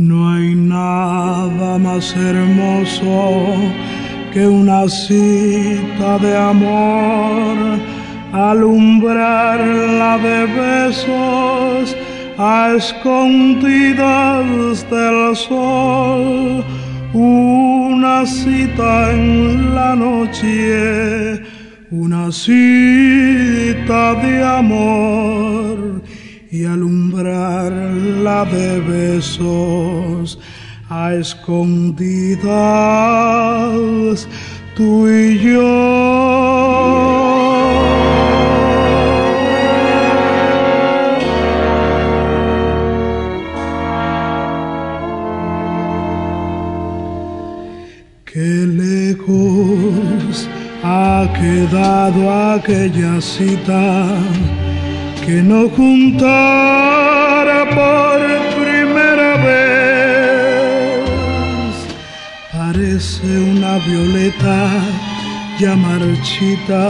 No hay nada más hermoso que una cita de amor, alumbrarla de besos a escondidas del sol, una cita en la noche, una cita de amor y alumbrarla de besos a escondidas tú y yo. Qué lejos ha quedado aquella cita que no juntara por primera vez. Parece una violeta ya marchita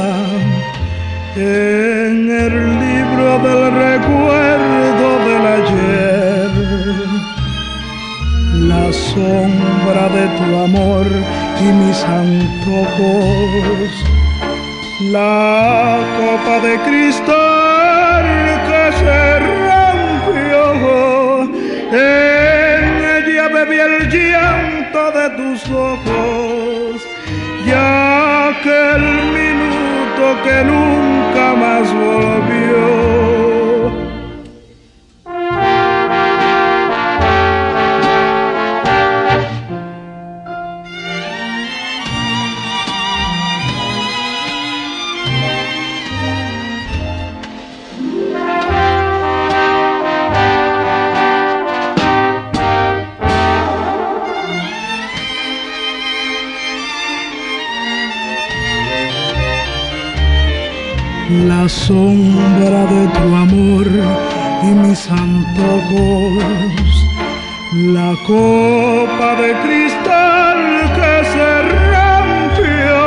en el libro del recuerdo del ayer. La sombra de tu amor y mis antojos. La copa de cristal En ella bebí el llanto de tus ojos. Ya aquel minuto que nunca copa de cristal que se rompió,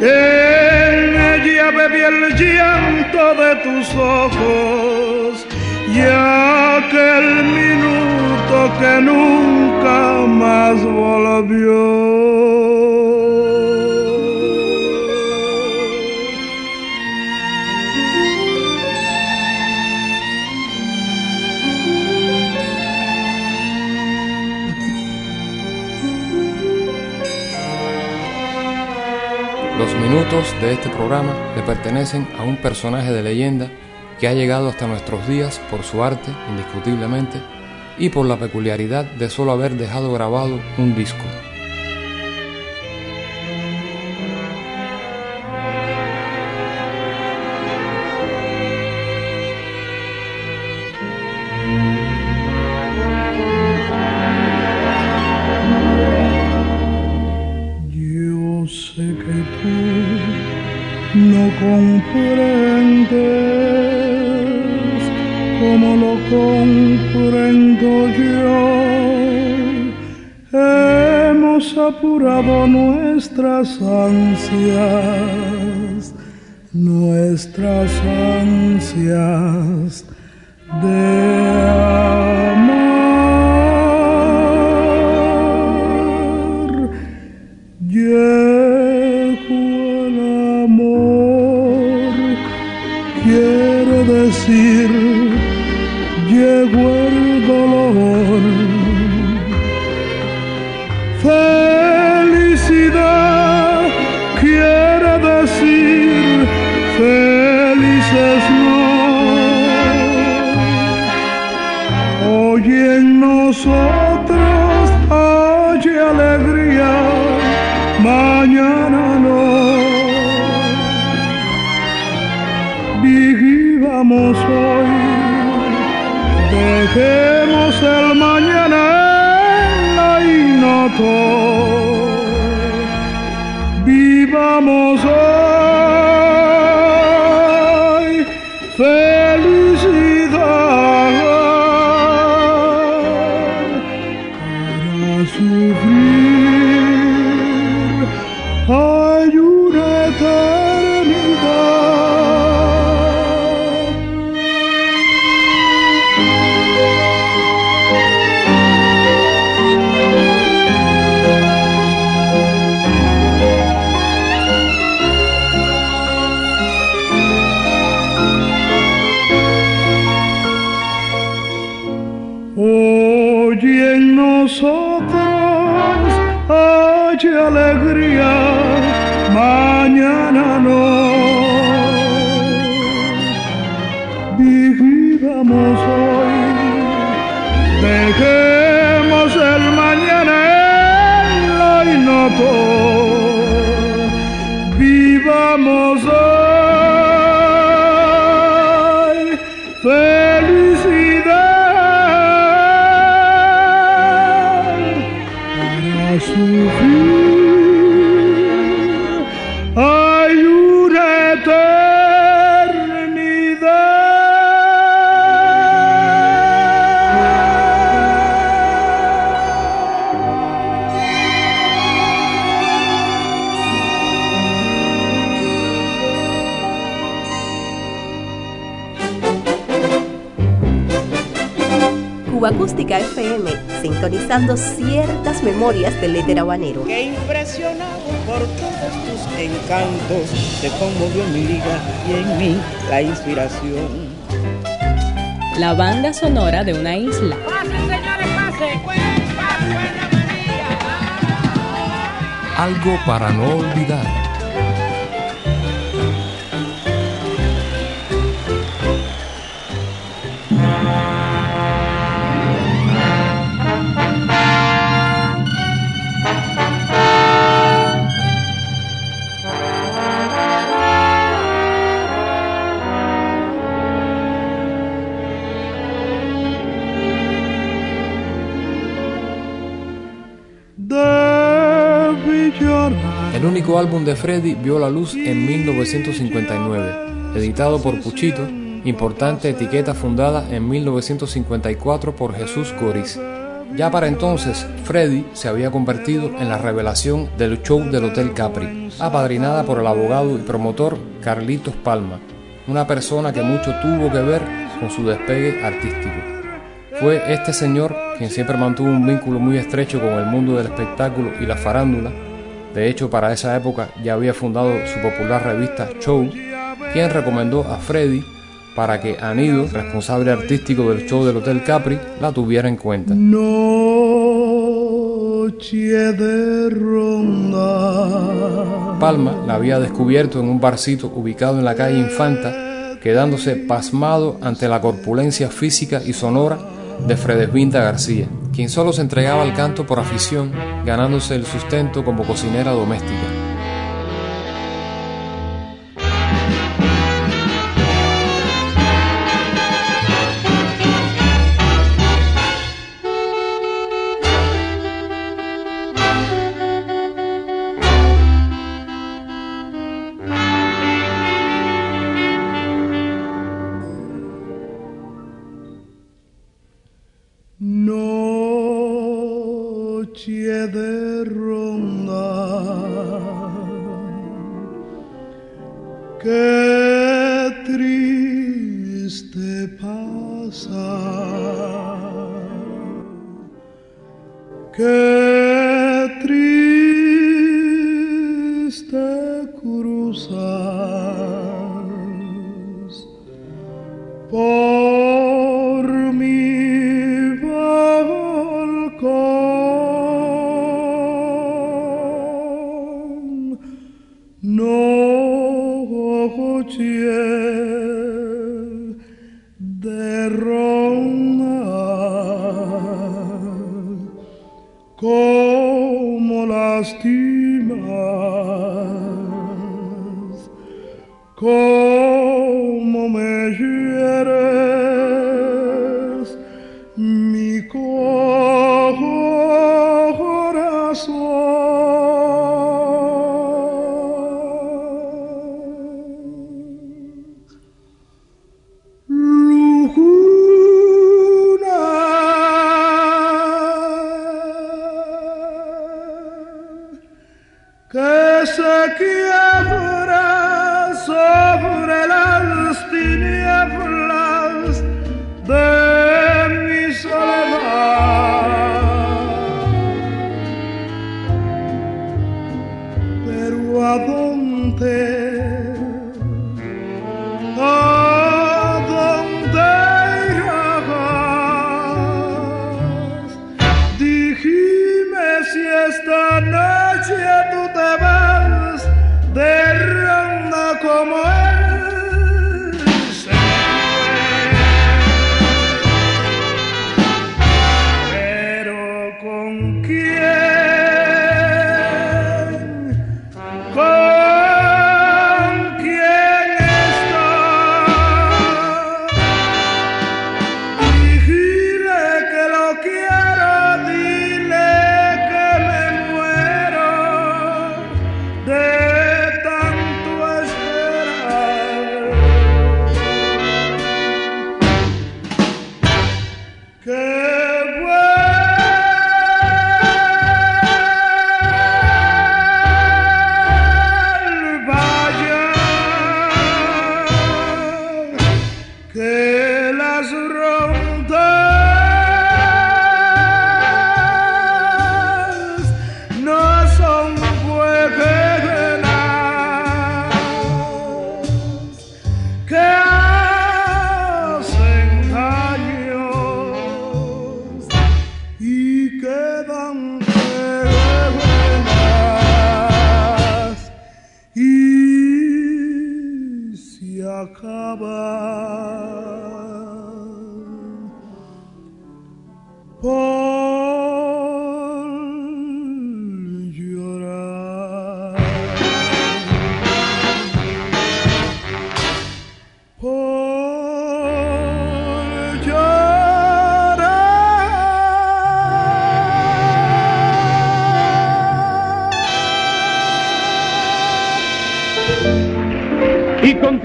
en ella bebí el llanto de tus ojos y aquel minuto que nunca más volvió. De este programa le pertenecen a un personaje de leyenda que ha llegado hasta nuestros días por su arte, indiscutiblemente, y por la peculiaridad de solo haber dejado grabado un disco. Como lo comprendo yo. Hemos apurado nuestras ansias, nuestras ansias de amor. Llegó Vivamos hoy nosotros hay alegría, mañana no. Vivamos hoy, dejemos el mañana en lo ignoto. Sintonizando ciertas memorias del éter habanero. que impresionado por todos tus encantos, te conmovió mi liga y en mí la inspiración. La banda sonora de una isla. Algo para no olvidar. Único álbum de Freddy vio la luz en 1959, editado por Puchito, importante etiqueta fundada en 1954 por Jesús Goriz. Ya para entonces, Freddy se había convertido en la revelación del show del Hotel Capri, apadrinada por el abogado y promotor Carlitos Palma, una persona que mucho tuvo que ver con su despegue artístico. Fue este señor quien siempre mantuvo un vínculo muy estrecho con el mundo del espectáculo y la farándula. De hecho, para esa época ya había fundado su popular revista Show, quien recomendó a Freddy para que Anido, responsable artístico del show del Hotel Capri, la tuviera en cuenta. Noche de ronda. Palma la había descubierto en un barcito ubicado en la calle Infanta, quedándose pasmado ante la corpulencia física y sonora de Fredesvinta García, quien solo se entregaba al canto por afición, ganándose el sustento como cocinera doméstica. Qué que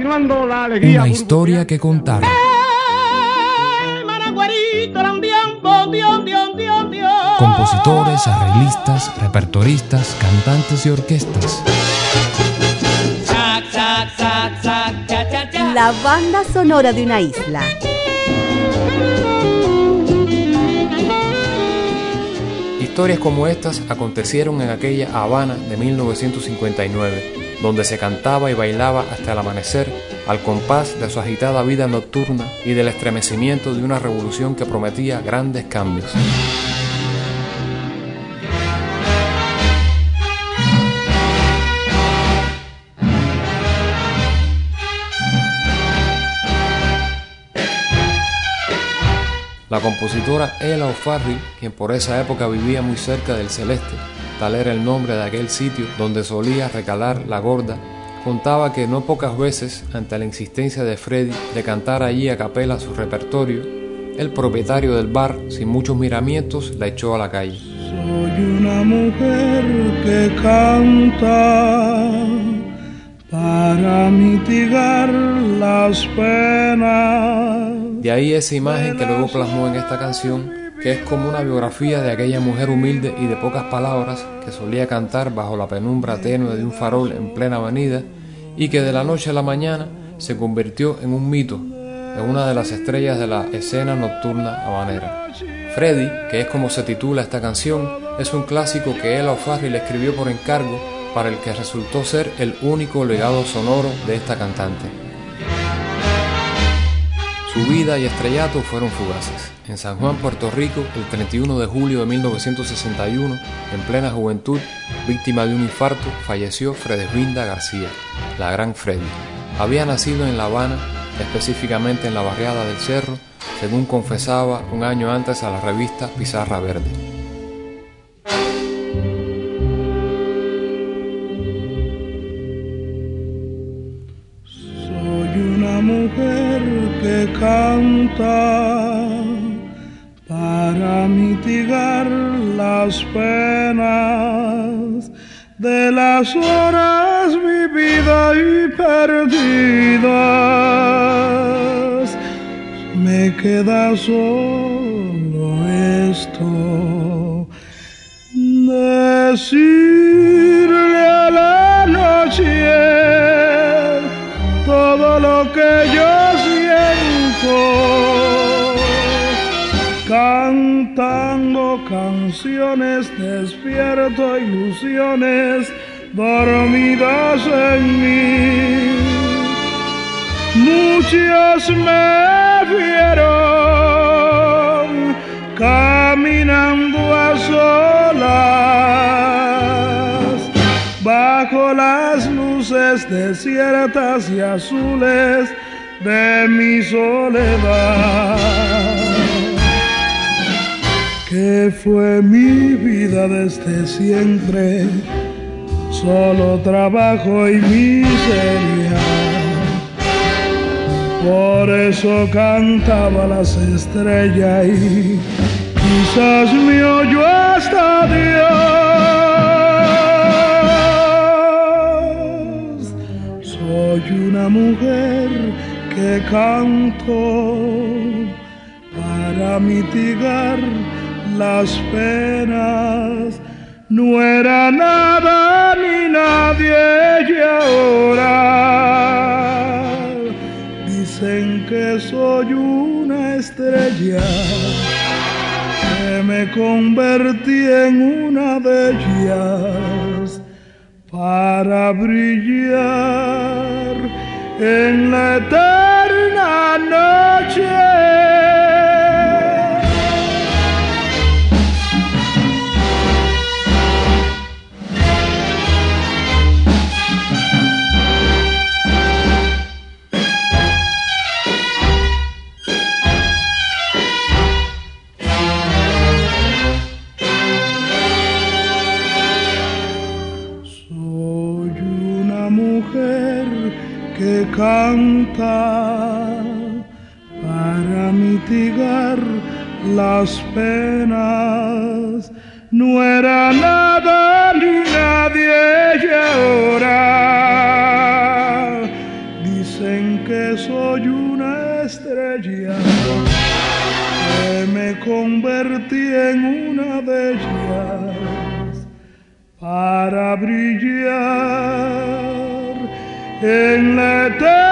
Una historia que contar. Compositores, arreglistas, repertoristas, cantantes y orquestas. La banda sonora de una isla. Historias como estas acontecieron en aquella Habana de 1959, donde se cantaba y bailaba hasta el amanecer al compás de su agitada vida nocturna y del estremecimiento de una revolución que prometía grandes cambios. La compositora Ella O'Farrill, quien por esa época vivía muy cerca del Celeste, tal era el nombre de aquel sitio donde solía recalar la gorda contaba que no pocas veces, ante la insistencia de Freddy de cantar allí a capela su repertorio, el propietario del bar, sin muchos miramientos, la echó a la calle. Soy una mujer que canta para mitigar las penas. De ahí esa imagen que luego plasmó en esta canción, es como una biografía de aquella mujer humilde y de pocas palabras que solía cantar bajo la penumbra tenue de un farol en plena avenida y que de la noche a la mañana se convirtió en un mito, en una de las estrellas de la escena nocturna habanera. Freddy, que es como se titula esta canción, es un clásico que Ella O'Farrill escribió por encargo para el que resultó ser el único legado sonoro de esta cantante. Su vida y estrellato fueron fugaces. En San Juan, Puerto Rico, el 31 de julio de 1961, en plena juventud, víctima de un infarto, falleció Fredesvinda García, la gran Freddy. Había nacido en La Habana, específicamente en la barriada del Cerro, según confesaba un año antes a la revista Pizarra Verde. Soy las penas de las horas vividas y perdidas. Me queda solo esto, decirle a la noche todo lo que yo siento cantando canciones, despierto ilusiones dormidas en mí. Muchos me vieron caminando a solas bajo las luces desiertas y azules de mi soledad fue mi vida desde siempre, solo trabajo y miseria. Por eso cantaba las estrellas y quizás me oyó hasta Dios. Soy una mujer que canto para mitigar las penas. No era nada ni nadie y ahora. Dicen que soy un una estrella. Que me convertí en una de ellas para brillar en la eterna noche. Que me convertí en una de ellas para brillar en la eternidad.